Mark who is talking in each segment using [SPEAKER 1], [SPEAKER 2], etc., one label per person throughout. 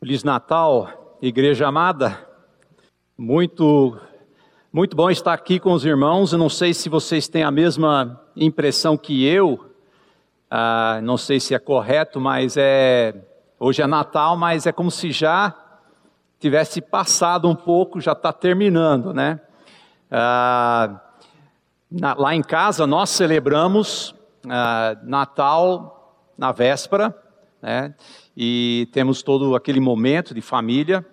[SPEAKER 1] Feliz Natal, igreja amada. Muito muito bom estar aqui com os irmãos. Eu não sei se vocês têm a mesma impressão que eu. Ah, não sei se é correto, mas é hoje é Natal, mas é como se já tivesse passado um pouco, já está terminando, né? Ah, na, lá em casa nós celebramos ah, Natal na véspera, né? E temos todo aquele momento de família.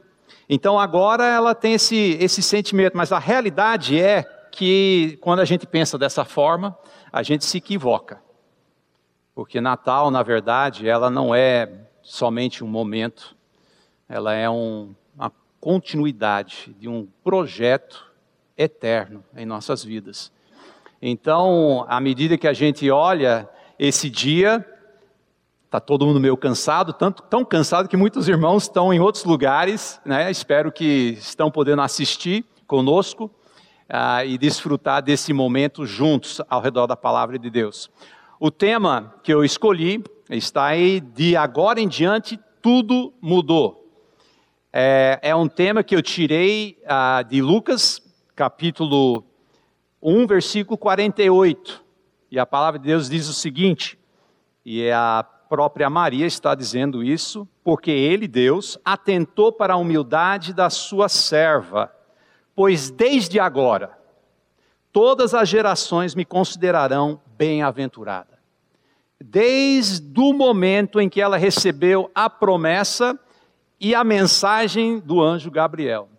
[SPEAKER 1] Então agora ela tem esse, esse sentimento, mas a realidade é que quando a gente pensa dessa forma, a gente se equivoca. Porque Natal, na verdade, ela não é somente um momento, ela é um, uma continuidade de um projeto eterno em nossas vidas. Então, à medida que a gente olha esse dia, Está todo mundo meio cansado, tanto tão cansado que muitos irmãos estão em outros lugares, né? Espero que estão podendo assistir conosco uh, e desfrutar desse momento juntos ao redor da palavra de Deus. O tema que eu escolhi está aí de agora em diante tudo mudou. É, é um tema que eu tirei uh, de Lucas capítulo 1, versículo 48. E a palavra de Deus diz o seguinte, e é a própria Maria está dizendo isso, porque ele, Deus, atentou para a humildade da sua serva, pois desde agora todas as gerações me considerarão bem-aventurada. Desde o momento em que ela recebeu a promessa e a mensagem do anjo Gabriel.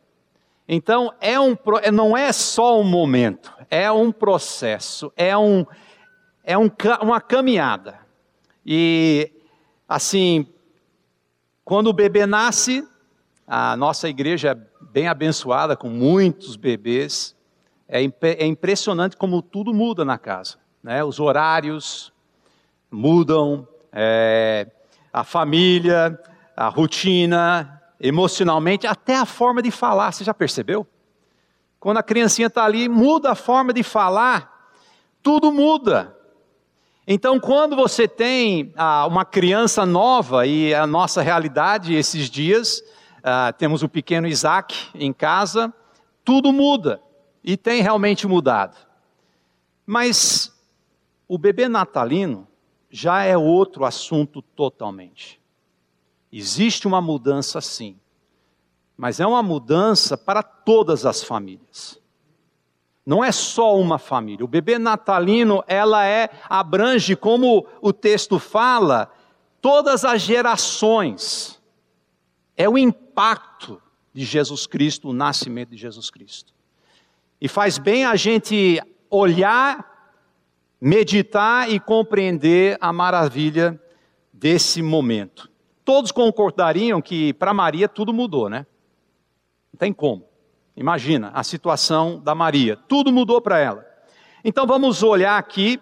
[SPEAKER 1] Então, é um, não é só um momento, é um processo, é, um, é um, uma caminhada. E assim, quando o bebê nasce, a nossa igreja é bem abençoada com muitos bebês. É, é impressionante como tudo muda na casa. Né? Os horários mudam, é, a família, a rotina, emocionalmente, até a forma de falar. Você já percebeu? Quando a criancinha está ali, muda a forma de falar, tudo muda. Então, quando você tem ah, uma criança nova, e a nossa realidade esses dias, ah, temos o pequeno Isaac em casa, tudo muda, e tem realmente mudado. Mas o bebê natalino já é outro assunto totalmente. Existe uma mudança sim, mas é uma mudança para todas as famílias não é só uma família. O bebê natalino, ela é abrange como o texto fala, todas as gerações. É o impacto de Jesus Cristo, o nascimento de Jesus Cristo. E faz bem a gente olhar, meditar e compreender a maravilha desse momento. Todos concordariam que para Maria tudo mudou, né? Não tem como. Imagina a situação da Maria, tudo mudou para ela. Então vamos olhar aqui.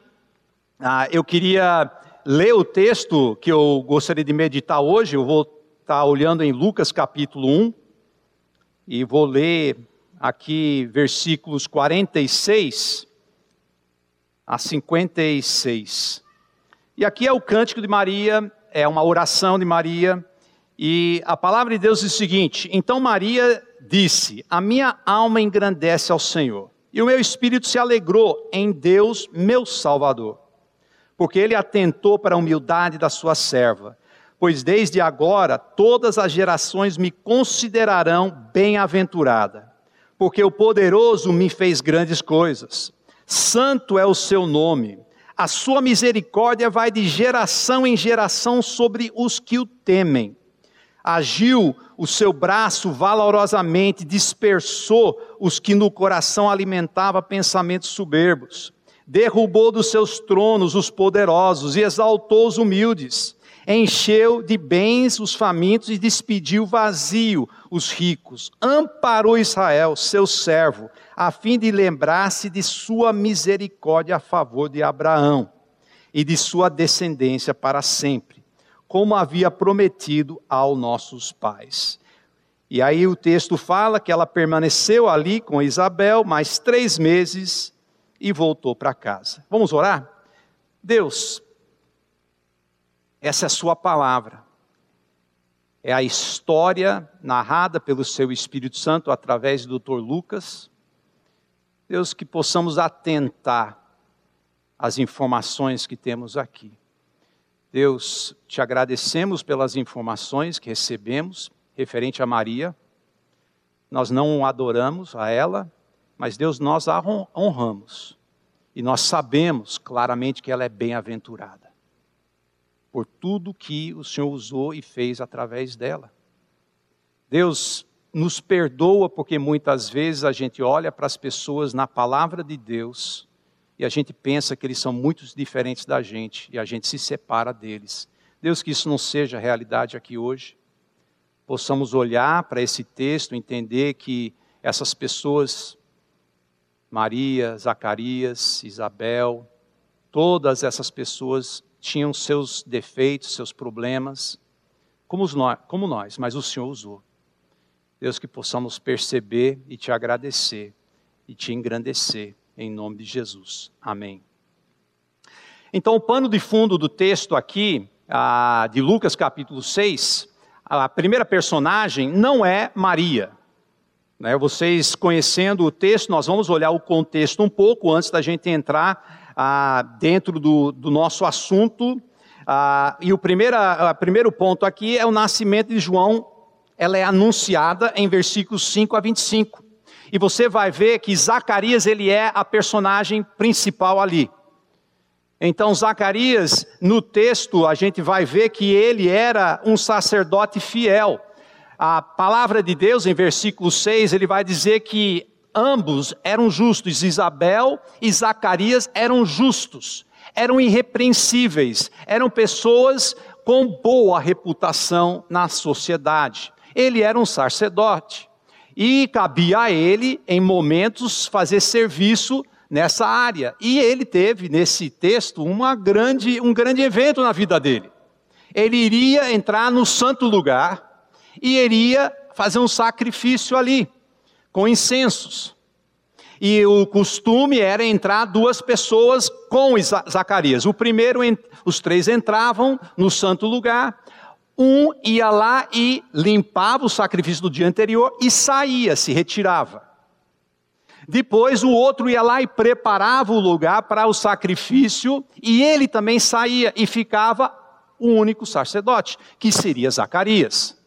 [SPEAKER 1] Ah, eu queria ler o texto que eu gostaria de meditar hoje. Eu vou estar tá olhando em Lucas capítulo 1 e vou ler aqui versículos 46 a 56. E aqui é o cântico de Maria, é uma oração de Maria, e a palavra de Deus diz o seguinte: Então Maria disse: A minha alma engrandece ao Senhor, e o meu espírito se alegrou em Deus, meu Salvador, porque ele atentou para a humildade da sua serva. Pois desde agora todas as gerações me considerarão bem-aventurada, porque o poderoso me fez grandes coisas. Santo é o seu nome. A sua misericórdia vai de geração em geração sobre os que o temem agiu o seu braço valorosamente, dispersou os que no coração alimentava pensamentos soberbos, derrubou dos seus tronos os poderosos e exaltou os humildes, encheu de bens os famintos e despediu vazio os ricos, amparou Israel, seu servo, a fim de lembrar-se de sua misericórdia a favor de Abraão e de sua descendência para sempre como havia prometido aos nossos pais. E aí o texto fala que ela permaneceu ali com Isabel mais três meses e voltou para casa. Vamos orar? Deus, essa é a Sua palavra. é a história narrada pelo seu Espírito Santo através do Dr. Lucas. Deus, que possamos atentar às informações que temos aqui. Deus, te agradecemos pelas informações que recebemos referente a Maria. Nós não adoramos a ela, mas Deus, nós a honramos. E nós sabemos claramente que ela é bem-aventurada por tudo que o Senhor usou e fez através dela. Deus nos perdoa porque muitas vezes a gente olha para as pessoas na palavra de Deus e a gente pensa que eles são muito diferentes da gente e a gente se separa deles. Deus, que isso não seja realidade aqui hoje. Possamos olhar para esse texto, entender que essas pessoas, Maria, Zacarias, Isabel, todas essas pessoas tinham seus defeitos, seus problemas, como, nós, como nós, mas o Senhor usou. Deus, que possamos perceber e te agradecer e te engrandecer, em nome de Jesus. Amém. Então, o pano de fundo do texto aqui, de Lucas capítulo 6, a primeira personagem não é Maria. Né? Vocês conhecendo o texto, nós vamos olhar o contexto um pouco antes da gente entrar dentro do, nosso assunto. E o primeiro, a, primeiro ponto aqui é o nascimento de João. Ela é anunciada em versículos 5 a 25. E você vai ver que Zacarias ele é a personagem principal ali. Então, Zacarias, no texto, a gente vai ver que ele era um sacerdote fiel. A palavra de Deus, em versículo 6, ele vai dizer que ambos eram justos, Isabel e Zacarias eram justos, eram irrepreensíveis, eram pessoas com boa reputação na sociedade. Ele era um sacerdote e cabia a ele, em momentos, fazer serviço nessa área. E ele teve nesse texto uma grande, um grande evento na vida dele. Ele iria entrar no santo lugar e iria fazer um sacrifício ali com incensos. E o costume era entrar duas pessoas com Zacarias. O primeiro, os três entravam no santo lugar. Um ia lá e limpava o sacrifício do dia anterior e saía, se retirava. Depois o outro ia lá e preparava o lugar para o sacrifício, e ele também saía e ficava o único sacerdote, que seria Zacarias.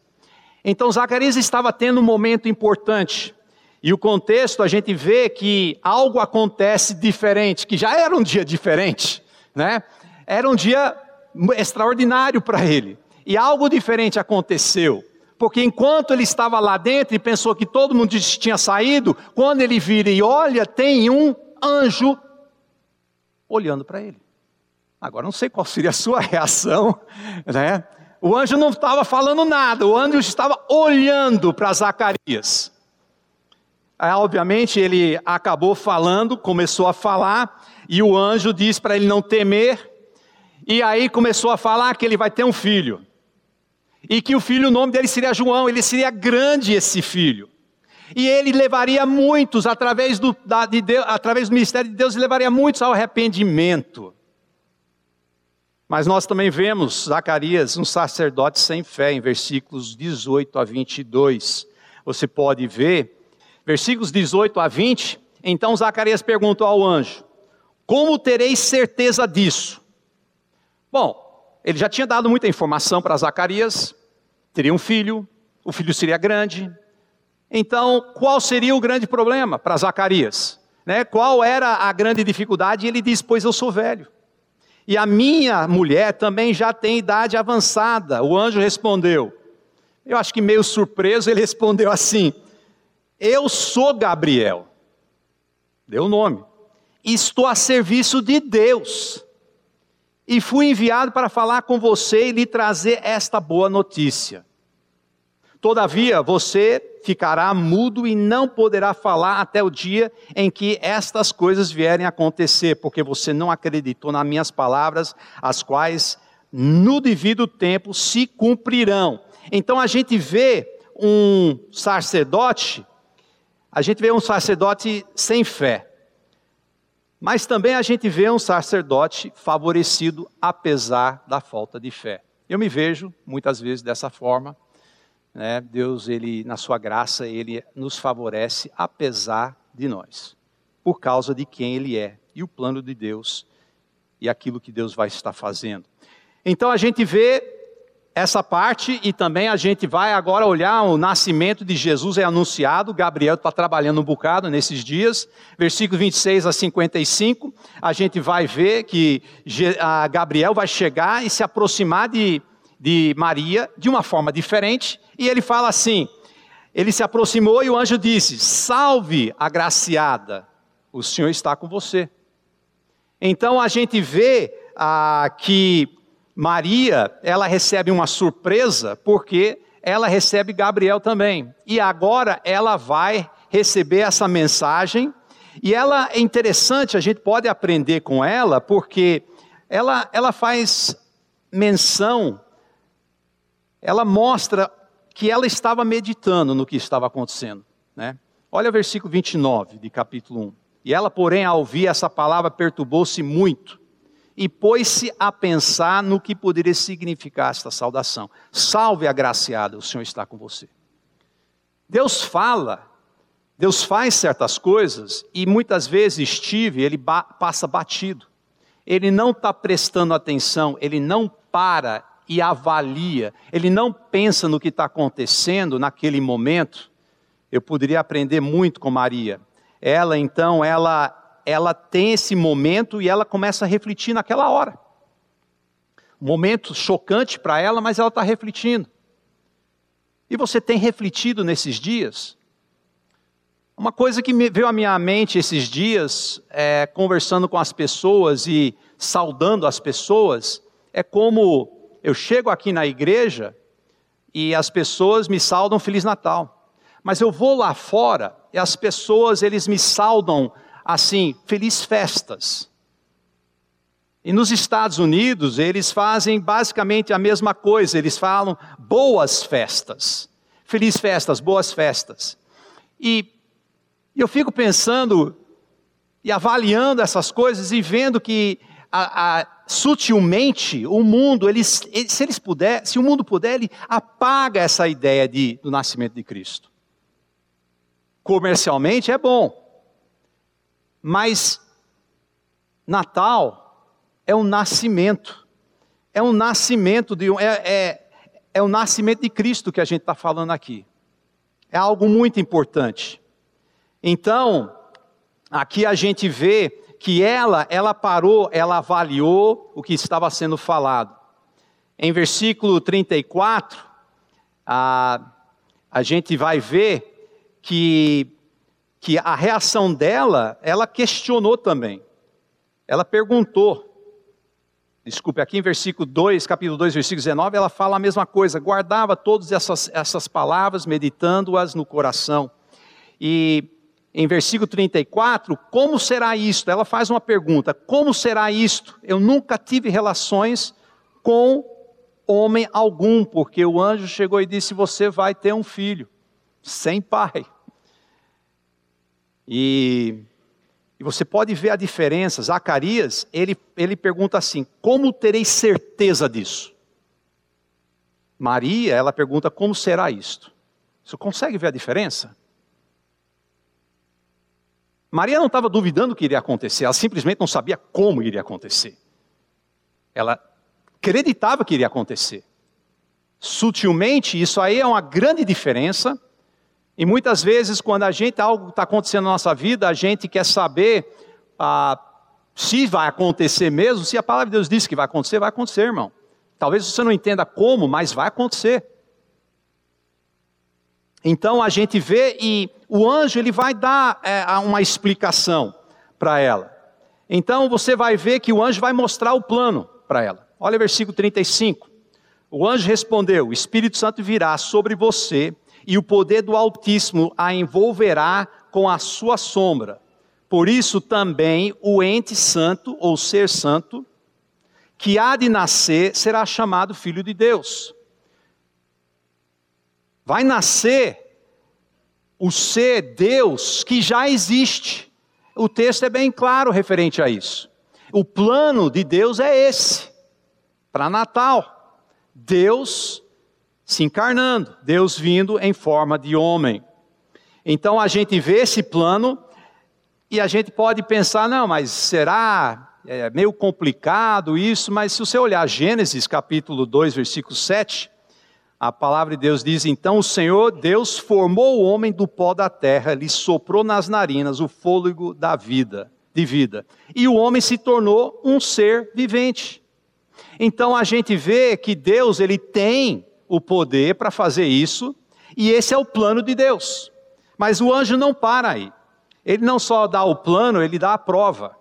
[SPEAKER 1] Então Zacarias estava tendo um momento importante. E o contexto a gente vê que algo acontece diferente, que já era um dia diferente, né? Era um dia extraordinário para ele. E algo diferente aconteceu. Porque enquanto ele estava lá dentro e pensou que todo mundo tinha saído, quando ele vira e olha, tem um anjo olhando para ele. Agora não sei qual seria a sua reação, né? O anjo não estava falando nada, o anjo estava olhando para Zacarias. Aí, obviamente, ele acabou falando, começou a falar, e o anjo disse para ele não temer, e aí começou a falar que ele vai ter um filho. E que o filho, o nome dele seria João, ele seria grande esse filho. E ele levaria muitos, através do, da, de Deus, através do ministério de Deus, levaria muitos ao arrependimento. Mas nós também vemos Zacarias, um sacerdote sem fé, em versículos 18 a 22. Você pode ver versículos 18 a 20. Então Zacarias perguntou ao anjo: Como tereis certeza disso? Bom, ele já tinha dado muita informação para Zacarias, teria um filho, o filho seria grande. Então, qual seria o grande problema para Zacarias? Né? Qual era a grande dificuldade? Ele diz: Pois eu sou velho. E a minha mulher também já tem idade avançada. O anjo respondeu. Eu acho que meio surpreso, ele respondeu assim: eu sou Gabriel, deu o nome, estou a serviço de Deus, e fui enviado para falar com você e lhe trazer esta boa notícia. Todavia, você ficará mudo e não poderá falar até o dia em que estas coisas vierem a acontecer, porque você não acreditou nas minhas palavras, as quais no devido tempo se cumprirão. Então a gente vê um sacerdote a gente vê um sacerdote sem fé, mas também a gente vê um sacerdote favorecido apesar da falta de fé. Eu me vejo muitas vezes dessa forma, né, Deus, ele, na sua graça, ele nos favorece apesar de nós, por causa de quem ele é e o plano de Deus e aquilo que Deus vai estar fazendo. Então a gente vê essa parte e também a gente vai agora olhar o nascimento de Jesus é anunciado. Gabriel está trabalhando um bocado nesses dias, versículo 26 a 55. A gente vai ver que Gabriel vai chegar e se aproximar de, de Maria de uma forma diferente, e ele fala assim: ele se aproximou e o anjo disse: Salve, agraciada, o Senhor está com você. Então a gente vê ah, que Maria, ela recebe uma surpresa, porque ela recebe Gabriel também. E agora ela vai receber essa mensagem, e ela é interessante, a gente pode aprender com ela, porque ela, ela faz menção, ela mostra que ela estava meditando no que estava acontecendo. Né? Olha o versículo 29 de capítulo 1. E ela, porém, ao ouvir essa palavra, perturbou-se muito e pôs-se a pensar no que poderia significar esta saudação. Salve agraciada, o Senhor está com você. Deus fala, Deus faz certas coisas e muitas vezes Steve, ele ba passa batido. Ele não está prestando atenção, ele não para e avalia, ele não pensa no que está acontecendo naquele momento. Eu poderia aprender muito com Maria. Ela então, ela ela tem esse momento e ela começa a refletir naquela hora. Momento chocante para ela, mas ela está refletindo. E você tem refletido nesses dias? Uma coisa que me veio à minha mente esses dias, é, conversando com as pessoas e saudando as pessoas, é como eu chego aqui na igreja e as pessoas me saudam Feliz Natal. Mas eu vou lá fora e as pessoas, eles me saudam assim, Feliz Festas. E nos Estados Unidos, eles fazem basicamente a mesma coisa, eles falam boas festas. Feliz festas, boas festas. E eu fico pensando e avaliando essas coisas e vendo que a, a, sutilmente o mundo, eles, se eles puder, se o mundo puder, ele apaga essa ideia de, do nascimento de Cristo. Comercialmente é bom, mas Natal é um nascimento, é um nascimento de é, é, é o nascimento de Cristo que a gente está falando aqui. É algo muito importante. Então, aqui a gente vê que ela, ela parou, ela avaliou o que estava sendo falado. Em versículo 34, a, a gente vai ver que, que a reação dela, ela questionou também. Ela perguntou. Desculpe, aqui em versículo 2, capítulo 2, versículo 19, ela fala a mesma coisa. Guardava todas essas, essas palavras, meditando-as no coração. E em versículo 34, como será isto? Ela faz uma pergunta: como será isto? Eu nunca tive relações com homem algum, porque o anjo chegou e disse: Você vai ter um filho, sem pai. E, e você pode ver a diferença. Zacarias, ele, ele pergunta assim: Como terei certeza disso? Maria, ela pergunta: Como será isto? Você consegue ver a diferença? Maria não estava duvidando que iria acontecer, ela simplesmente não sabia como iria acontecer. Ela acreditava que iria acontecer. Sutilmente, isso aí é uma grande diferença. E muitas vezes, quando a gente algo está acontecendo na nossa vida, a gente quer saber ah, se vai acontecer mesmo. Se a palavra de Deus diz que vai acontecer, vai acontecer, irmão. Talvez você não entenda como, mas vai acontecer. Então a gente vê e o anjo ele vai dar é, uma explicação para ela. Então você vai ver que o anjo vai mostrar o plano para ela. Olha o versículo 35. O anjo respondeu: O Espírito Santo virá sobre você e o poder do Altíssimo a envolverá com a sua sombra. Por isso também o ente santo ou ser santo que há de nascer será chamado filho de Deus vai nascer o ser Deus que já existe. O texto é bem claro referente a isso. O plano de Deus é esse, para Natal. Deus se encarnando, Deus vindo em forma de homem. Então a gente vê esse plano e a gente pode pensar, não, mas será é meio complicado isso, mas se você olhar Gênesis capítulo 2, versículo 7, a palavra de Deus diz: Então o Senhor Deus formou o homem do pó da terra, lhe soprou nas narinas o fôlego da vida, de vida, e o homem se tornou um ser vivente. Então a gente vê que Deus ele tem o poder para fazer isso, e esse é o plano de Deus. Mas o anjo não para aí. Ele não só dá o plano, ele dá a prova.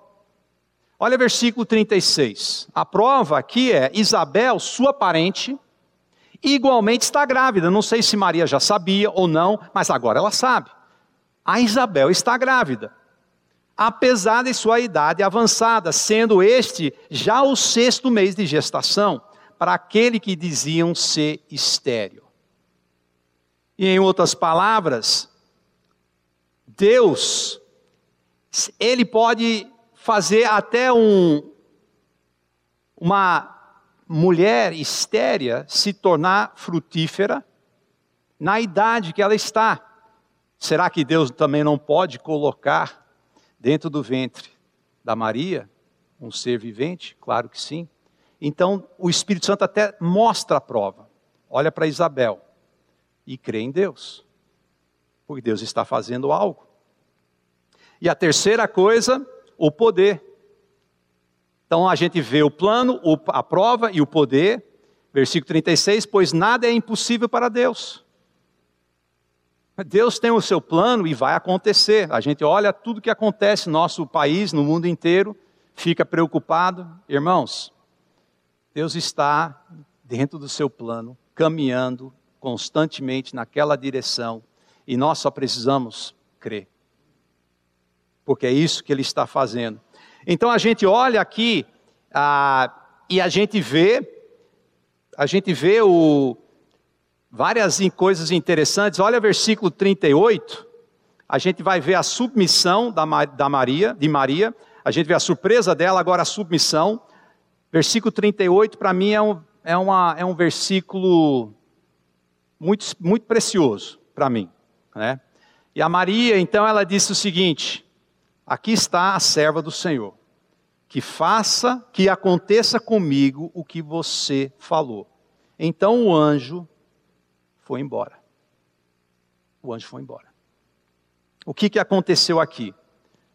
[SPEAKER 1] Olha versículo 36. A prova aqui é Isabel, sua parente, igualmente está grávida. Não sei se Maria já sabia ou não, mas agora ela sabe. A Isabel está grávida. Apesar de sua idade avançada, sendo este já o sexto mês de gestação para aquele que diziam ser estéreo. E em outras palavras, Deus, Ele pode fazer até um, uma mulher estéria se tornar frutífera na idade que ela está. Será que Deus também não pode colocar dentro do ventre da Maria um ser vivente? Claro que sim. Então, o Espírito Santo até mostra a prova. Olha para Isabel e crê em Deus, porque Deus está fazendo algo. E a terceira coisa, o poder. Então a gente vê o plano, a prova e o poder. Versículo 36: Pois nada é impossível para Deus. Deus tem o seu plano e vai acontecer. A gente olha tudo que acontece no nosso país, no mundo inteiro, fica preocupado. Irmãos, Deus está dentro do seu plano, caminhando constantemente naquela direção, e nós só precisamos crer. Porque é isso que ele está fazendo. Então a gente olha aqui ah, e a gente vê, a gente vê o, várias coisas interessantes. Olha versículo 38. A gente vai ver a submissão da, da Maria, de Maria. A gente vê a surpresa dela, agora a submissão. Versículo 38, para mim, é um, é, uma, é um versículo muito, muito precioso para mim. Né? E a Maria, então, ela disse o seguinte: Aqui está a serva do Senhor, que faça, que aconteça comigo o que você falou. Então o anjo foi embora. O anjo foi embora. O que, que aconteceu aqui?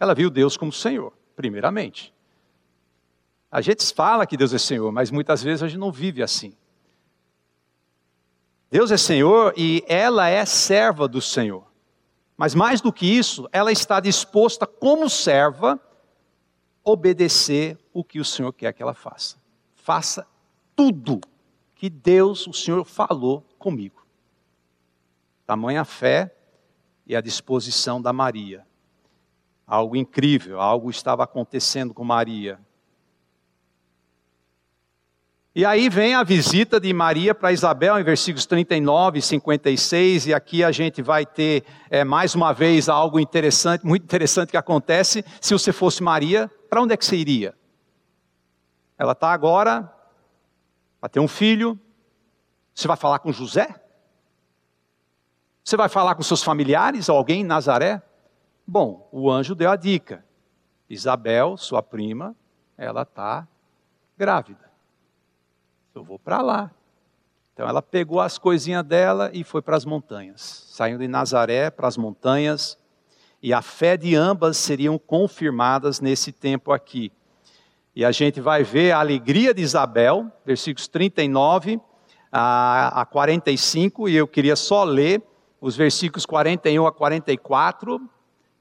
[SPEAKER 1] Ela viu Deus como Senhor, primeiramente. A gente fala que Deus é Senhor, mas muitas vezes a gente não vive assim. Deus é Senhor e ela é serva do Senhor. Mas mais do que isso, ela está disposta, como serva, obedecer o que o Senhor quer que ela faça. Faça tudo que Deus, o Senhor, falou comigo. Tamanha fé e a disposição da Maria. Algo incrível, algo estava acontecendo com Maria. E aí vem a visita de Maria para Isabel, em versículos 39 e 56, e aqui a gente vai ter é, mais uma vez algo interessante, muito interessante que acontece. Se você fosse Maria, para onde é que você iria? Ela está agora para ter um filho. Você vai falar com José? Você vai falar com seus familiares, alguém em Nazaré? Bom, o anjo deu a dica. Isabel, sua prima, ela está grávida. Eu vou para lá. Então ela pegou as coisinhas dela e foi para as montanhas. Saindo de Nazaré para as montanhas. E a fé de ambas seriam confirmadas nesse tempo aqui. E a gente vai ver a alegria de Isabel, versículos 39 a 45, e eu queria só ler os versículos 41 a 44,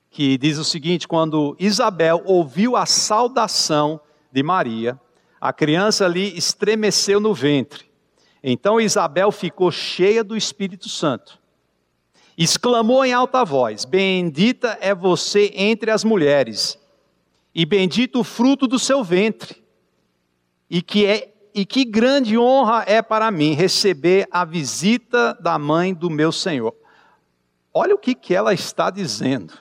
[SPEAKER 1] que diz o seguinte: quando Isabel ouviu a saudação de Maria, a criança ali estremeceu no ventre. Então Isabel ficou cheia do Espírito Santo. Exclamou em alta voz: Bendita é você entre as mulheres, e bendito o fruto do seu ventre. E que é e que grande honra é para mim receber a visita da mãe do meu Senhor. Olha o que, que ela está dizendo.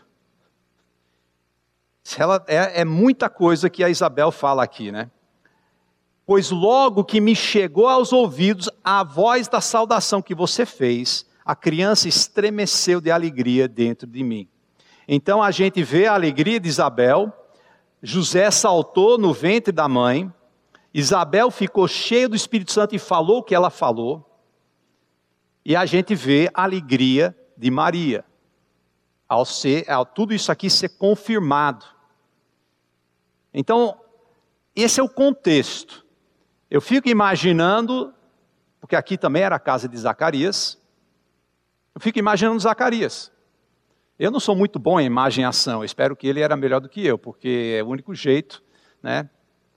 [SPEAKER 1] Ela, é, é muita coisa que a Isabel fala aqui, né? Pois logo que me chegou aos ouvidos a voz da saudação que você fez, a criança estremeceu de alegria dentro de mim. Então a gente vê a alegria de Isabel, José saltou no ventre da mãe, Isabel ficou cheia do Espírito Santo e falou o que ela falou, e a gente vê a alegria de Maria, ao, ser, ao tudo isso aqui ser confirmado. Então, esse é o contexto. Eu fico imaginando, porque aqui também era a casa de Zacarias, eu fico imaginando Zacarias. Eu não sou muito bom em imagem e ação, espero que ele era melhor do que eu, porque é o único jeito, né?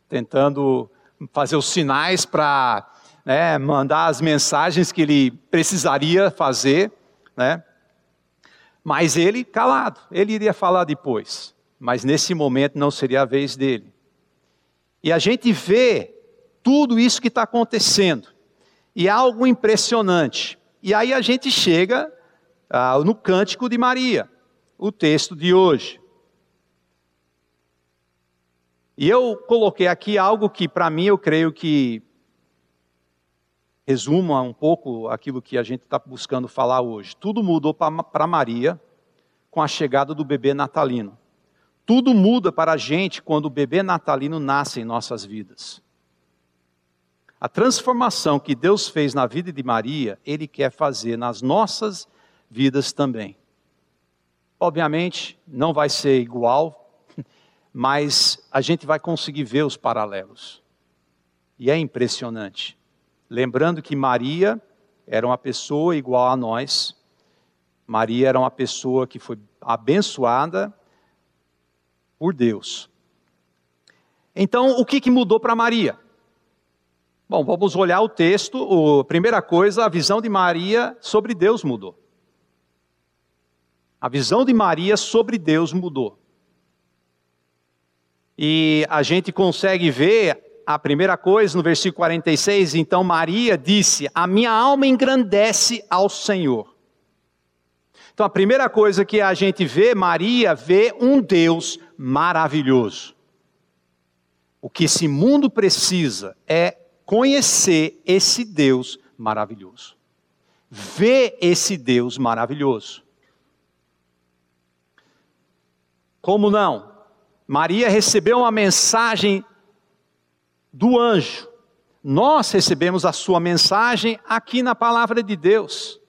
[SPEAKER 1] Tentando fazer os sinais para né, mandar as mensagens que ele precisaria fazer, né? Mas ele calado, ele iria falar depois, mas nesse momento não seria a vez dele. E a gente vê tudo isso que está acontecendo. E algo impressionante. E aí a gente chega ah, no Cântico de Maria, o texto de hoje. E eu coloquei aqui algo que, para mim, eu creio que resuma um pouco aquilo que a gente está buscando falar hoje. Tudo mudou para Maria com a chegada do bebê natalino. Tudo muda para a gente quando o bebê natalino nasce em nossas vidas. A transformação que Deus fez na vida de Maria, Ele quer fazer nas nossas vidas também. Obviamente, não vai ser igual, mas a gente vai conseguir ver os paralelos. E é impressionante. Lembrando que Maria era uma pessoa igual a nós, Maria era uma pessoa que foi abençoada por Deus. Então, o que, que mudou para Maria? Bom, vamos olhar o texto. O, primeira coisa, a visão de Maria sobre Deus mudou. A visão de Maria sobre Deus mudou. E a gente consegue ver a primeira coisa no versículo 46. Então Maria disse: A minha alma engrandece ao Senhor. Então a primeira coisa que a gente vê, Maria vê um Deus maravilhoso. O que esse mundo precisa é conhecer esse Deus maravilhoso. Ver esse Deus maravilhoso. Como não? Maria recebeu uma mensagem do anjo. Nós recebemos a sua mensagem aqui na palavra de Deus.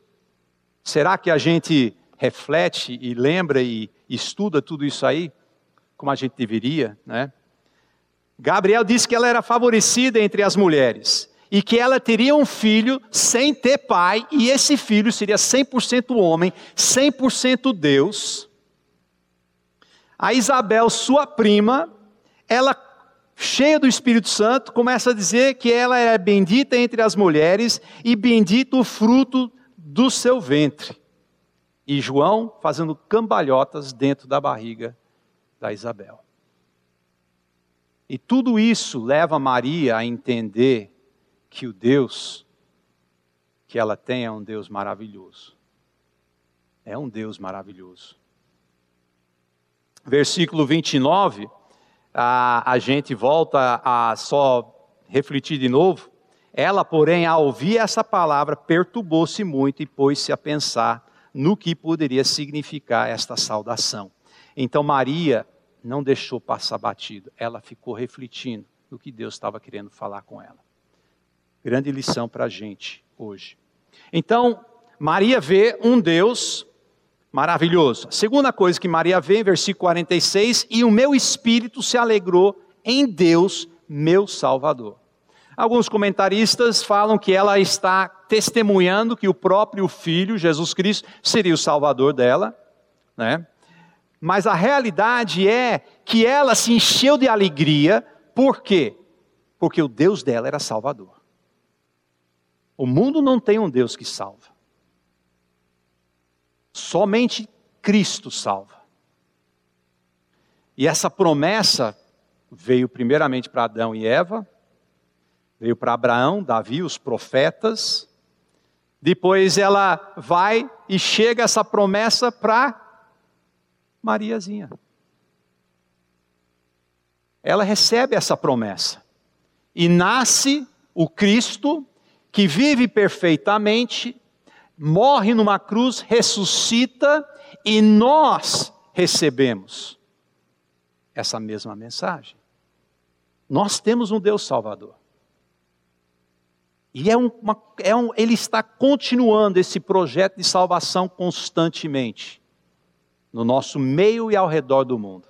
[SPEAKER 1] Será que a gente reflete e lembra e estuda tudo isso aí como a gente deveria, né? Gabriel disse que ela era favorecida entre as mulheres e que ela teria um filho sem ter pai e esse filho seria 100% homem, 100% Deus. A Isabel, sua prima, ela cheia do Espírito Santo, começa a dizer que ela é bendita entre as mulheres e bendito o fruto do seu ventre. E João fazendo cambalhotas dentro da barriga da Isabel. E tudo isso leva Maria a entender que o Deus que ela tem é um Deus maravilhoso. É um Deus maravilhoso. Versículo 29, a, a gente volta a só refletir de novo. Ela, porém, ao ouvir essa palavra, perturbou-se muito e pôs-se a pensar no que poderia significar esta saudação. Então, Maria não deixou passar batido, ela ficou refletindo no que Deus estava querendo falar com ela. Grande lição para a gente hoje. Então, Maria vê um Deus maravilhoso. segunda coisa que Maria vê, em versículo 46, e o meu espírito se alegrou em Deus, meu Salvador. Alguns comentaristas falam que ela está testemunhando que o próprio Filho, Jesus Cristo, seria o Salvador dela, né? Mas a realidade é que ela se encheu de alegria, por quê? Porque o Deus dela era Salvador. O mundo não tem um Deus que salva. Somente Cristo salva. E essa promessa veio primeiramente para Adão e Eva, veio para Abraão, Davi, os profetas. Depois ela vai e chega essa promessa para Mariazinha. Ela recebe essa promessa. e nasce o Cristo, que vive perfeitamente, morre numa cruz, ressuscita e nós recebemos essa mesma mensagem. Nós temos um Deus Salvador. E é uma, é um, ele está continuando esse projeto de salvação constantemente, no nosso meio e ao redor do mundo.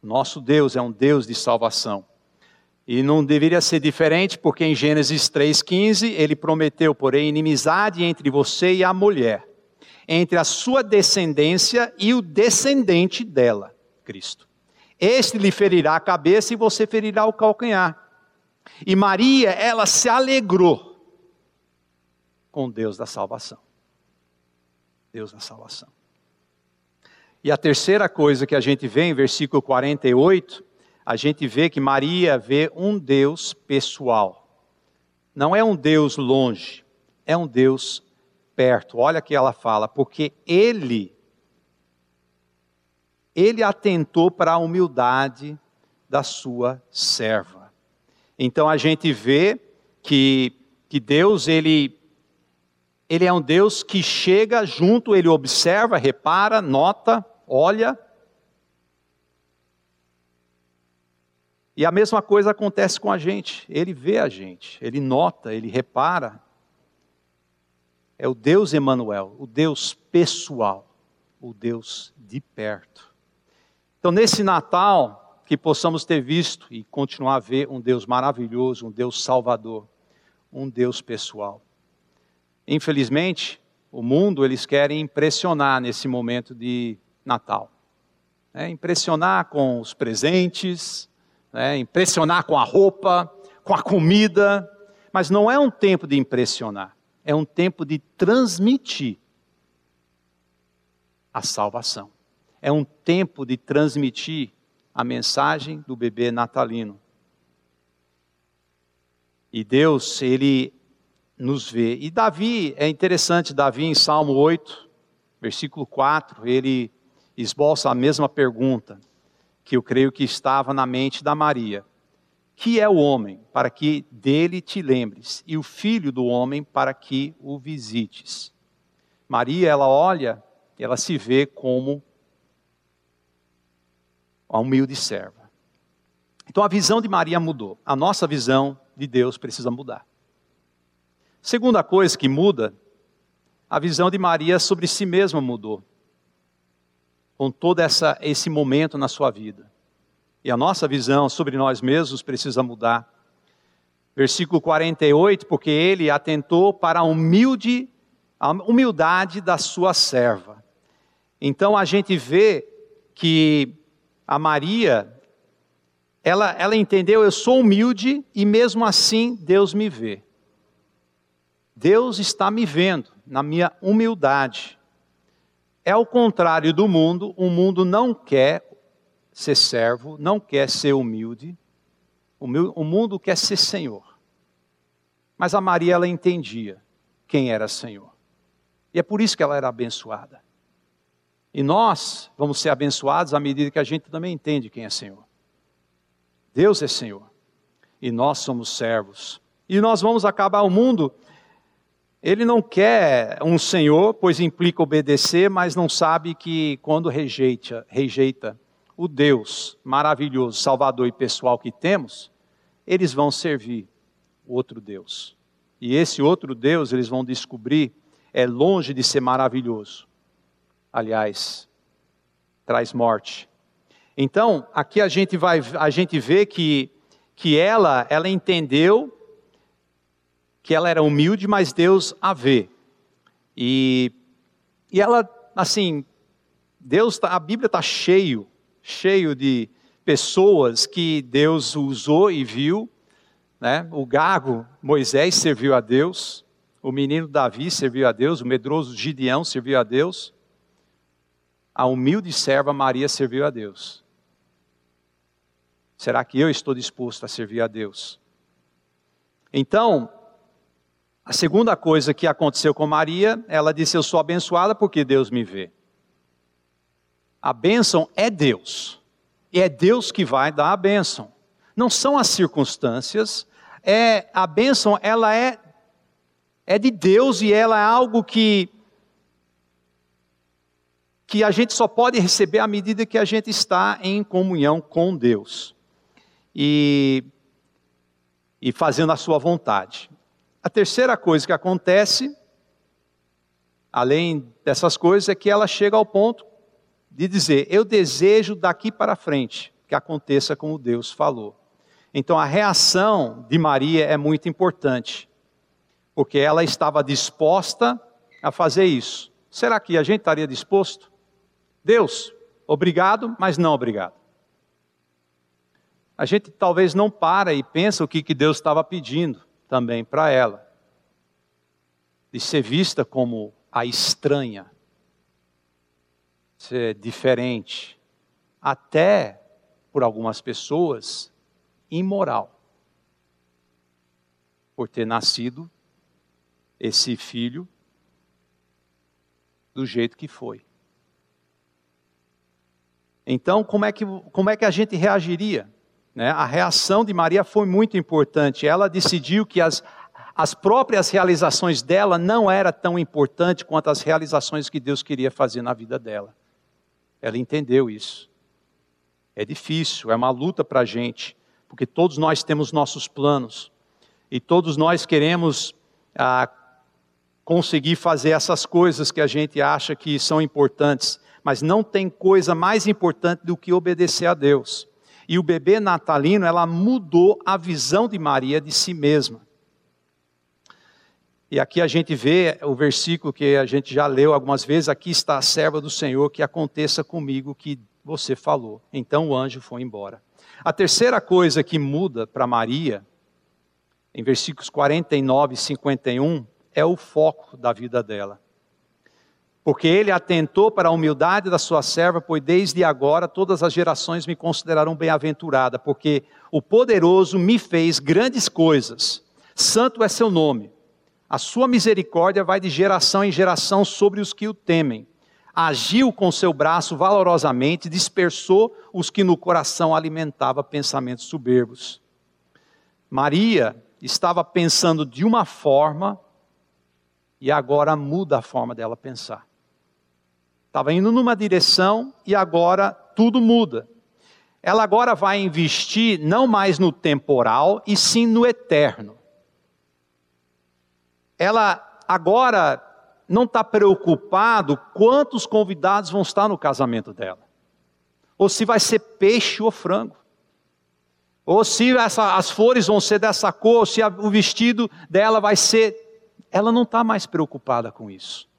[SPEAKER 1] Nosso Deus é um Deus de salvação. E não deveria ser diferente, porque em Gênesis 3,15 ele prometeu, porém, inimizade entre você e a mulher, entre a sua descendência e o descendente dela, Cristo. Este lhe ferirá a cabeça e você ferirá o calcanhar. E Maria, ela se alegrou com Deus da salvação. Deus da salvação. E a terceira coisa que a gente vê em versículo 48, a gente vê que Maria vê um Deus pessoal. Não é um Deus longe, é um Deus perto. Olha que ela fala, porque ele ele atentou para a humildade da sua serva. Então a gente vê que, que Deus ele ele é um Deus que chega junto, ele observa, repara, nota, olha. E a mesma coisa acontece com a gente. Ele vê a gente, ele nota, ele repara. É o Deus Emanuel, o Deus pessoal, o Deus de perto. Então, nesse Natal, que possamos ter visto e continuar a ver um Deus maravilhoso, um Deus salvador, um Deus pessoal. Infelizmente, o mundo eles querem impressionar nesse momento de Natal. É, impressionar com os presentes, é, impressionar com a roupa, com a comida, mas não é um tempo de impressionar, é um tempo de transmitir a salvação. É um tempo de transmitir a mensagem do bebê natalino. E Deus, ele nos vê. E Davi, é interessante, Davi em Salmo 8, versículo 4, ele esboça a mesma pergunta que eu creio que estava na mente da Maria. Que é o homem, para que dele te lembres, e o filho do homem, para que o visites. Maria, ela olha, ela se vê como a humilde serva. Então a visão de Maria mudou, a nossa visão de Deus precisa mudar. Segunda coisa que muda, a visão de Maria sobre si mesma mudou com todo essa, esse momento na sua vida. E a nossa visão sobre nós mesmos precisa mudar. Versículo 48, porque ele atentou para a humilde, a humildade da sua serva. Então a gente vê que a Maria, ela, ela entendeu, eu sou humilde e mesmo assim Deus me vê. Deus está me vendo na minha humildade. É o contrário do mundo, o mundo não quer ser servo, não quer ser humilde, o mundo quer ser senhor. Mas a Maria, ela entendia quem era Senhor. E é por isso que ela era abençoada. E nós vamos ser abençoados à medida que a gente também entende quem é Senhor. Deus é Senhor. E nós somos servos. E nós vamos acabar o mundo ele não quer um senhor, pois implica obedecer, mas não sabe que quando rejeita, rejeita o Deus maravilhoso, salvador e pessoal que temos, eles vão servir outro Deus. E esse outro Deus, eles vão descobrir, é longe de ser maravilhoso. Aliás, traz morte. Então, aqui a gente vai a gente vê que que ela ela entendeu que ela era humilde, mas Deus a vê. E, e ela, assim, Deus, tá, a Bíblia está cheio, cheio de pessoas que Deus usou e viu. Né? O gago Moisés serviu a Deus, o menino Davi serviu a Deus, o medroso Gideão serviu a Deus, a humilde serva Maria serviu a Deus. Será que eu estou disposto a servir a Deus? Então, a segunda coisa que aconteceu com Maria, ela disse: Eu sou abençoada porque Deus me vê. A bênção é Deus. E é Deus que vai dar a bênção. não são as circunstâncias, é a bênção, ela é é de Deus e ela é algo que que a gente só pode receber à medida que a gente está em comunhão com Deus e, e fazendo a sua vontade. A terceira coisa que acontece, além dessas coisas, é que ela chega ao ponto de dizer: Eu desejo daqui para frente que aconteça como Deus falou. Então a reação de Maria é muito importante, porque ela estava disposta a fazer isso. Será que a gente estaria disposto? Deus, obrigado, mas não obrigado. A gente talvez não para e pensa o que, que Deus estava pedindo também para ela. De ser vista como a estranha, ser diferente, até por algumas pessoas, imoral. Por ter nascido esse filho do jeito que foi. Então, como é que, como é que a gente reagiria? Né? A reação de Maria foi muito importante. Ela decidiu que as, as próprias realizações dela não eram tão importantes quanto as realizações que Deus queria fazer na vida dela. Ela entendeu isso. É difícil, é uma luta para a gente, porque todos nós temos nossos planos e todos nós queremos ah, conseguir fazer essas coisas que a gente acha que são importantes mas não tem coisa mais importante do que obedecer a Deus. E o bebê natalino, ela mudou a visão de Maria de si mesma. E aqui a gente vê o versículo que a gente já leu algumas vezes: aqui está a serva do Senhor, que aconteça comigo o que você falou. Então o anjo foi embora. A terceira coisa que muda para Maria, em versículos 49 e 51, é o foco da vida dela porque ele atentou para a humildade da sua serva, pois desde agora todas as gerações me considerarão bem-aventurada, porque o poderoso me fez grandes coisas. Santo é seu nome. A sua misericórdia vai de geração em geração sobre os que o temem. Agiu com seu braço valorosamente, dispersou os que no coração alimentava pensamentos soberbos. Maria estava pensando de uma forma e agora muda a forma dela pensar. Estava indo numa direção e agora tudo muda. Ela agora vai investir não mais no temporal e sim no eterno. Ela agora não está preocupado quantos convidados vão estar no casamento dela, ou se vai ser peixe ou frango, ou se essa, as flores vão ser dessa cor, ou se a, o vestido dela vai ser. Ela não está mais preocupada com isso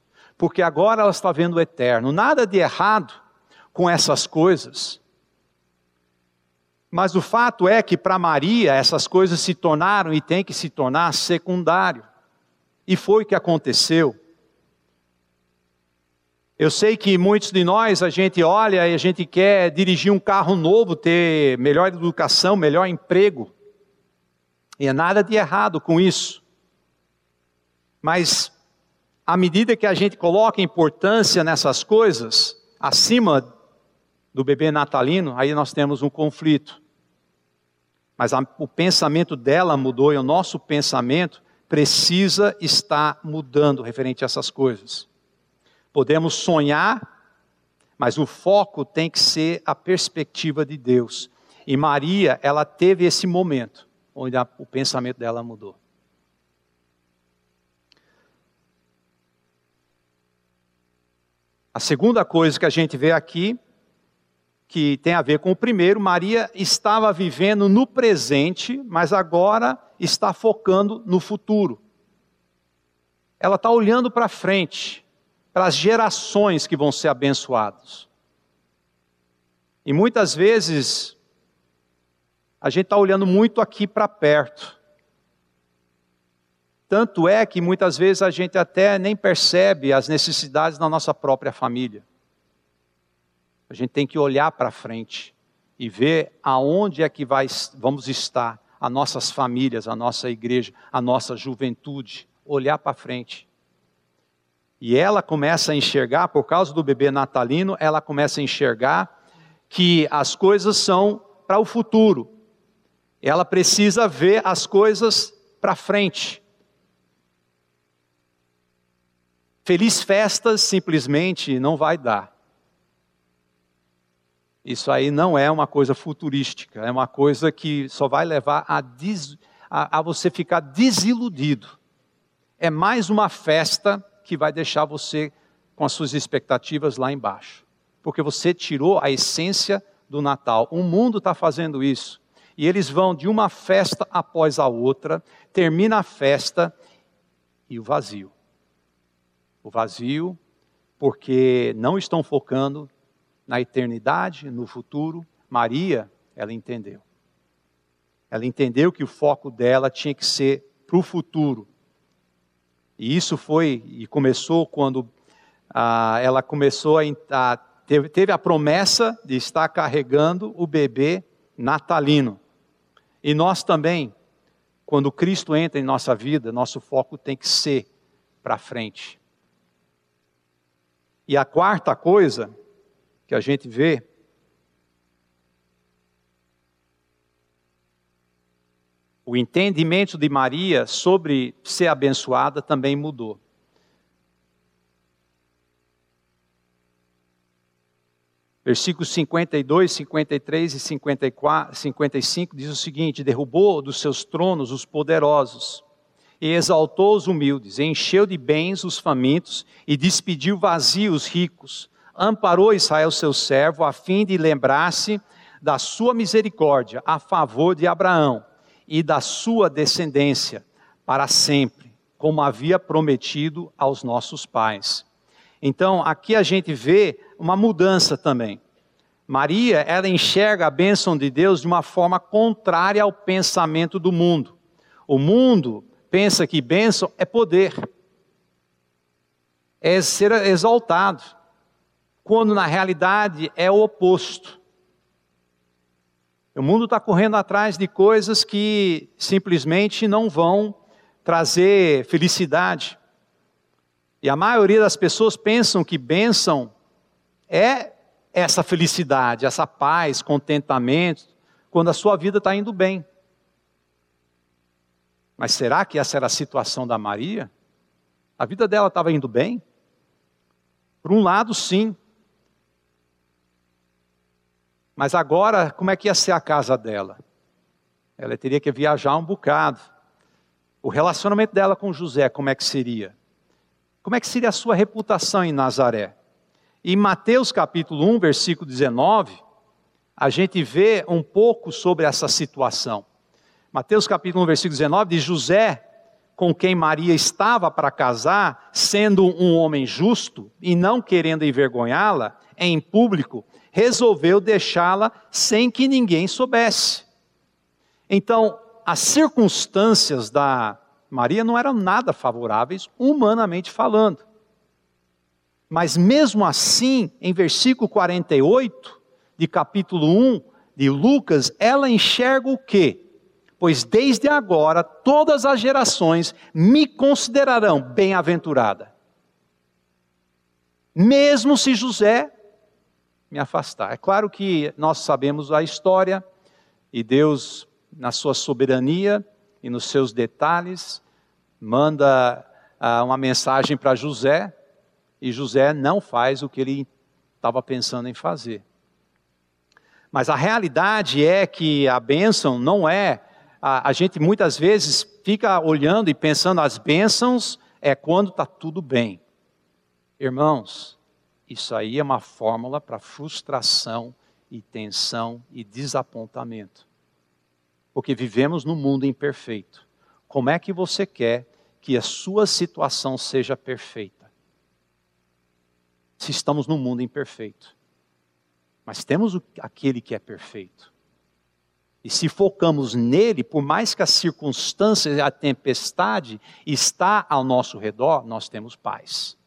[SPEAKER 1] porque agora ela está vendo o eterno. Nada de errado com essas coisas. Mas o fato é que para Maria essas coisas se tornaram e têm que se tornar secundário. E foi o que aconteceu. Eu sei que muitos de nós a gente olha e a gente quer dirigir um carro novo, ter melhor educação, melhor emprego. E é nada de errado com isso. Mas à medida que a gente coloca importância nessas coisas, acima do bebê natalino, aí nós temos um conflito. Mas a, o pensamento dela mudou e o nosso pensamento precisa estar mudando referente a essas coisas. Podemos sonhar, mas o foco tem que ser a perspectiva de Deus. E Maria, ela teve esse momento onde a, o pensamento dela mudou. A segunda coisa que a gente vê aqui, que tem a ver com o primeiro, Maria estava vivendo no presente, mas agora está focando no futuro. Ela está olhando para frente, para as gerações que vão ser abençoadas. E muitas vezes, a gente está olhando muito aqui para perto. Tanto é que muitas vezes a gente até nem percebe as necessidades da nossa própria família. A gente tem que olhar para frente e ver aonde é que vai, vamos estar, as nossas famílias, a nossa igreja, a nossa juventude. Olhar para frente. E ela começa a enxergar, por causa do bebê natalino, ela começa a enxergar que as coisas são para o futuro. Ela precisa ver as coisas para frente. Feliz festas simplesmente não vai dar. Isso aí não é uma coisa futurística, é uma coisa que só vai levar a, des, a, a você ficar desiludido. É mais uma festa que vai deixar você com as suas expectativas lá embaixo. Porque você tirou a essência do Natal. O mundo está fazendo isso. E eles vão de uma festa após a outra, termina a festa e o vazio. O vazio, porque não estão focando na eternidade, no futuro. Maria, ela entendeu. Ela entendeu que o foco dela tinha que ser para o futuro. E isso foi e começou quando ah, ela começou a, a teve, teve a promessa de estar carregando o bebê natalino. E nós também, quando Cristo entra em nossa vida, nosso foco tem que ser para frente. E a quarta coisa que a gente vê o entendimento de Maria sobre ser abençoada também mudou. Versículos 52, 53 e 54, 55 diz o seguinte: Derrubou dos seus tronos os poderosos, e exaltou os humildes, encheu de bens os famintos, e despediu vazios os ricos amparou Israel, seu servo, a fim de lembrar-se da sua misericórdia a favor de Abraão e da sua descendência para sempre, como havia prometido aos nossos pais. Então, aqui a gente vê uma mudança também. Maria, ela enxerga a bênção de Deus de uma forma contrária ao pensamento do mundo. O mundo pensa que bênção é poder, é ser exaltado quando na realidade é o oposto. O mundo está correndo atrás de coisas que simplesmente não vão trazer felicidade. E a maioria das pessoas pensam que bênção é essa felicidade, essa paz, contentamento, quando a sua vida está indo bem. Mas será que essa era a situação da Maria? A vida dela estava indo bem? Por um lado, sim. Mas agora, como é que ia ser a casa dela? Ela teria que viajar um bocado. O relacionamento dela com José, como é que seria? Como é que seria a sua reputação em Nazaré? Em Mateus capítulo 1, versículo 19, a gente vê um pouco sobre essa situação. Mateus capítulo 1, versículo 19 diz: José, com quem Maria estava para casar, sendo um homem justo e não querendo envergonhá-la em público, resolveu deixá-la sem que ninguém soubesse. Então, as circunstâncias da Maria não eram nada favoráveis, humanamente falando. Mas mesmo assim, em versículo 48 de capítulo 1 de Lucas, ela enxerga o quê? Pois desde agora todas as gerações me considerarão bem-aventurada. Mesmo se José me afastar. É claro que nós sabemos a história e Deus, na sua soberania e nos seus detalhes, manda ah, uma mensagem para José e José não faz o que ele estava pensando em fazer. Mas a realidade é que a bênção não é. A, a gente muitas vezes fica olhando e pensando as bênçãos é quando está tudo bem. Irmãos, isso aí é uma fórmula para frustração e tensão e desapontamento. Porque vivemos num mundo imperfeito. Como é que você quer que a sua situação seja perfeita? Se estamos num mundo imperfeito. Mas temos aquele que é perfeito. E se focamos nele, por mais que as circunstâncias e a tempestade está ao nosso redor, nós temos paz.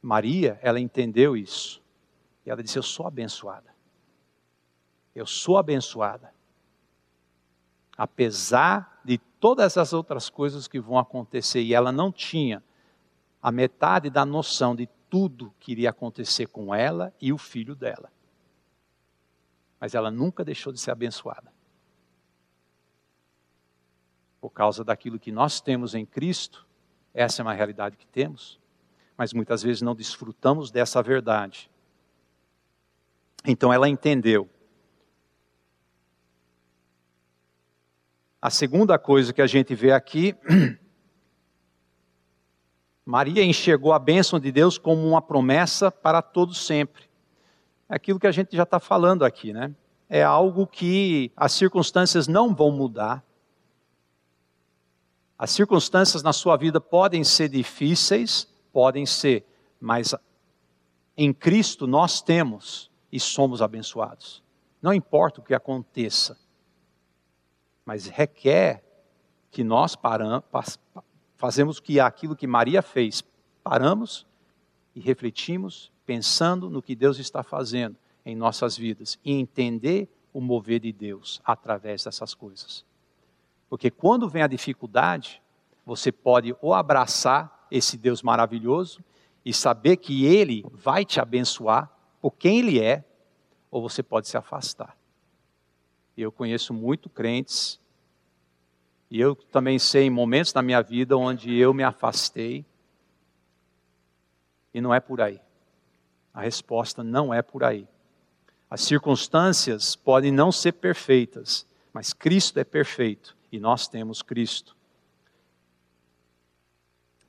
[SPEAKER 1] Maria, ela entendeu isso. E ela disse: Eu sou abençoada. Eu sou abençoada. Apesar de todas as outras coisas que vão acontecer, e ela não tinha a metade da noção de tudo que iria acontecer com ela e o filho dela. Mas ela nunca deixou de ser abençoada. por causa daquilo que nós temos em Cristo, essa é uma realidade que temos, mas muitas vezes não desfrutamos dessa verdade. Então ela entendeu. A segunda coisa que a gente vê aqui, Maria enxergou a bênção de Deus como uma promessa para todos sempre. Aquilo que a gente já está falando aqui, né? É algo que as circunstâncias não vão mudar. As circunstâncias na sua vida podem ser difíceis, podem ser, mas em Cristo nós temos e somos abençoados. Não importa o que aconteça, mas requer que nós paramos, fazemos que aquilo que Maria fez, paramos e refletimos, pensando no que Deus está fazendo em nossas vidas e entender o mover de Deus através dessas coisas. Porque quando vem a dificuldade, você pode ou abraçar esse Deus maravilhoso e saber que Ele vai te abençoar por quem Ele é, ou você pode se afastar. Eu conheço muito crentes, e eu também sei em momentos na minha vida onde eu me afastei, e não é por aí. A resposta não é por aí. As circunstâncias podem não ser perfeitas, mas Cristo é perfeito e nós temos Cristo.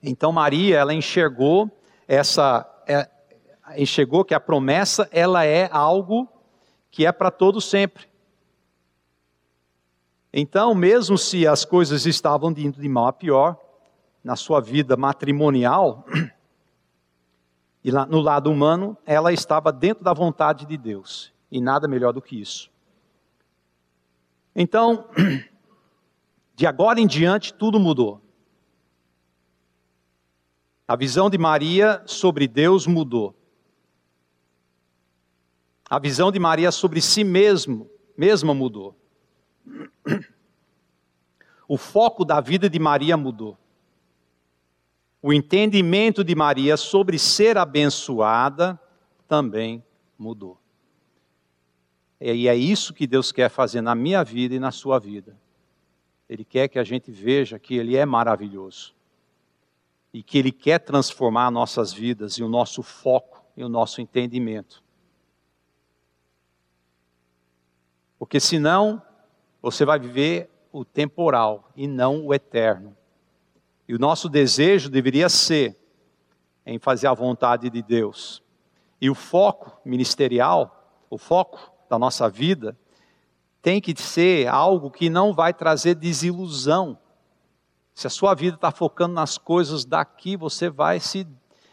[SPEAKER 1] Então Maria, ela enxergou essa é, enxergou que a promessa ela é algo que é para todo sempre. Então, mesmo se as coisas estavam indo de mal a pior na sua vida matrimonial, e no lado humano, ela estava dentro da vontade de Deus, e nada melhor do que isso. Então, de agora em diante, tudo mudou. A visão de Maria sobre Deus mudou. A visão de Maria sobre si mesmo, mesma mudou. O foco da vida de Maria mudou. O entendimento de Maria sobre ser abençoada também mudou. E é isso que Deus quer fazer na minha vida e na sua vida. Ele quer que a gente veja que Ele é maravilhoso. E que Ele quer transformar nossas vidas e o nosso foco e o nosso entendimento. Porque senão você vai viver o temporal e não o eterno. E o nosso desejo deveria ser em fazer a vontade de Deus. E o foco ministerial, o foco da nossa vida, tem que ser algo que não vai trazer desilusão. Se a sua vida está focando nas coisas daqui, você vai se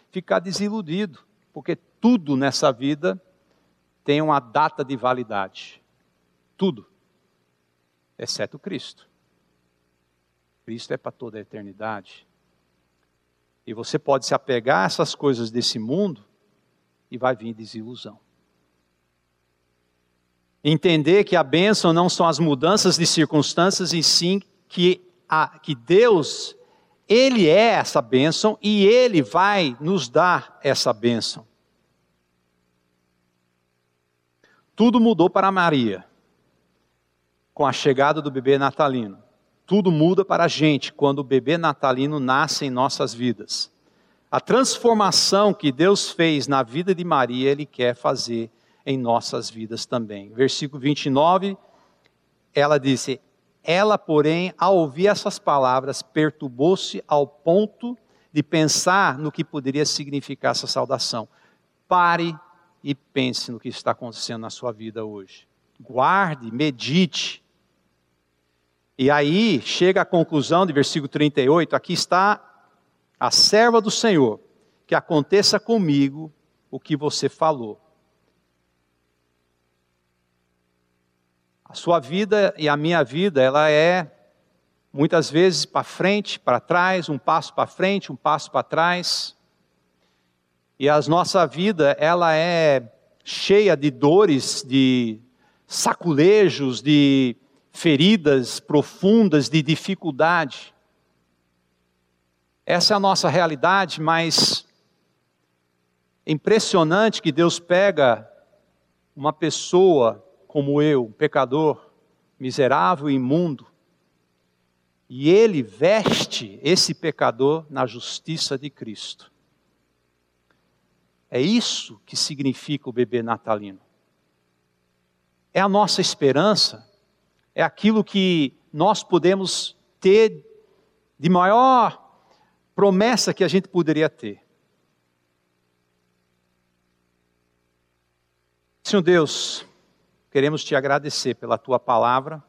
[SPEAKER 1] ficar desiludido, porque tudo nessa vida tem uma data de validade. Tudo. Exceto Cristo. Cristo é para toda a eternidade. E você pode se apegar a essas coisas desse mundo e vai vir desilusão. Entender que a bênção não são as mudanças de circunstâncias, e sim que, a, que Deus, Ele é essa bênção e Ele vai nos dar essa bênção. Tudo mudou para Maria com a chegada do bebê natalino. Tudo muda para a gente quando o bebê natalino nasce em nossas vidas. A transformação que Deus fez na vida de Maria, Ele quer fazer em nossas vidas também. Versículo 29, ela disse: Ela, porém, ao ouvir essas palavras, perturbou-se ao ponto de pensar no que poderia significar essa saudação. Pare e pense no que está acontecendo na sua vida hoje. Guarde, medite e aí chega a conclusão de versículo 38, aqui está a serva do Senhor, que aconteça comigo o que você falou. A sua vida e a minha vida, ela é muitas vezes para frente, para trás, um passo para frente, um passo para trás. E a nossa vida, ela é cheia de dores, de saculejos, de feridas profundas de dificuldade. Essa é a nossa realidade, mas é impressionante que Deus pega uma pessoa como eu, um pecador, miserável e imundo, E ele veste esse pecador na justiça de Cristo. É isso que significa o bebê natalino. É a nossa esperança, é aquilo que nós podemos ter de maior promessa que a gente poderia ter. Senhor Deus, queremos te agradecer pela tua palavra.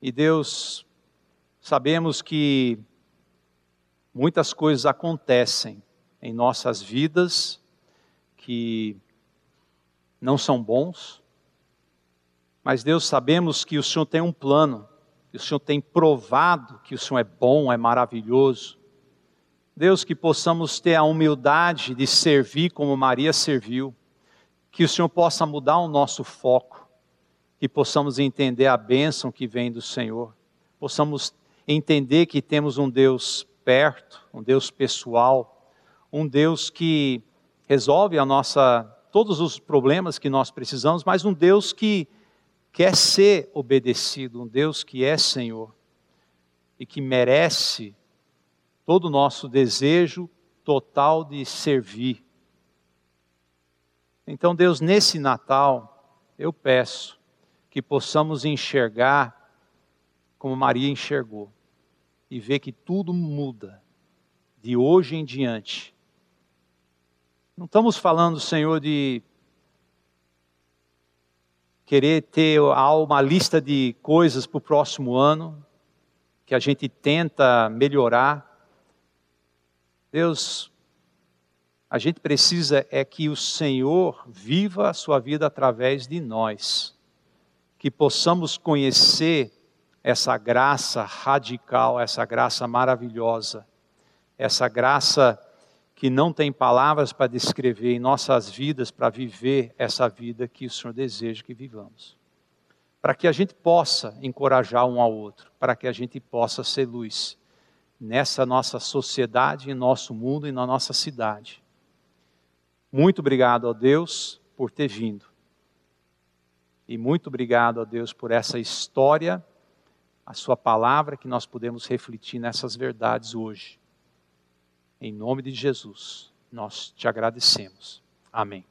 [SPEAKER 1] E Deus, sabemos que muitas coisas acontecem em nossas vidas que não são bons, mas Deus, sabemos que o Senhor tem um plano, que o Senhor tem provado que o Senhor é bom, é maravilhoso. Deus, que possamos ter a humildade de servir como Maria serviu, que o Senhor possa mudar o nosso foco, que possamos entender a bênção que vem do Senhor, possamos entender que temos um Deus perto, um Deus pessoal, um Deus que resolve a nossa todos os problemas que nós precisamos, mas um Deus que quer ser obedecido, um Deus que é Senhor e que merece todo o nosso desejo total de servir. Então, Deus, nesse Natal, eu peço que possamos enxergar como Maria enxergou e ver que tudo muda de hoje em diante não estamos falando, Senhor, de querer ter uma lista de coisas para o próximo ano, que a gente tenta melhorar. Deus, a gente precisa é que o Senhor viva a sua vida através de nós, que possamos conhecer essa graça radical, essa graça maravilhosa, essa graça que não tem palavras para descrever em nossas vidas para viver essa vida que o Senhor deseja que vivamos. Para que a gente possa encorajar um ao outro, para que a gente possa ser luz nessa nossa sociedade, em nosso mundo e na nossa cidade. Muito obrigado a Deus por ter vindo. E muito obrigado a Deus por essa história, a Sua palavra que nós podemos refletir nessas verdades hoje. Em nome de Jesus, nós te agradecemos. Amém.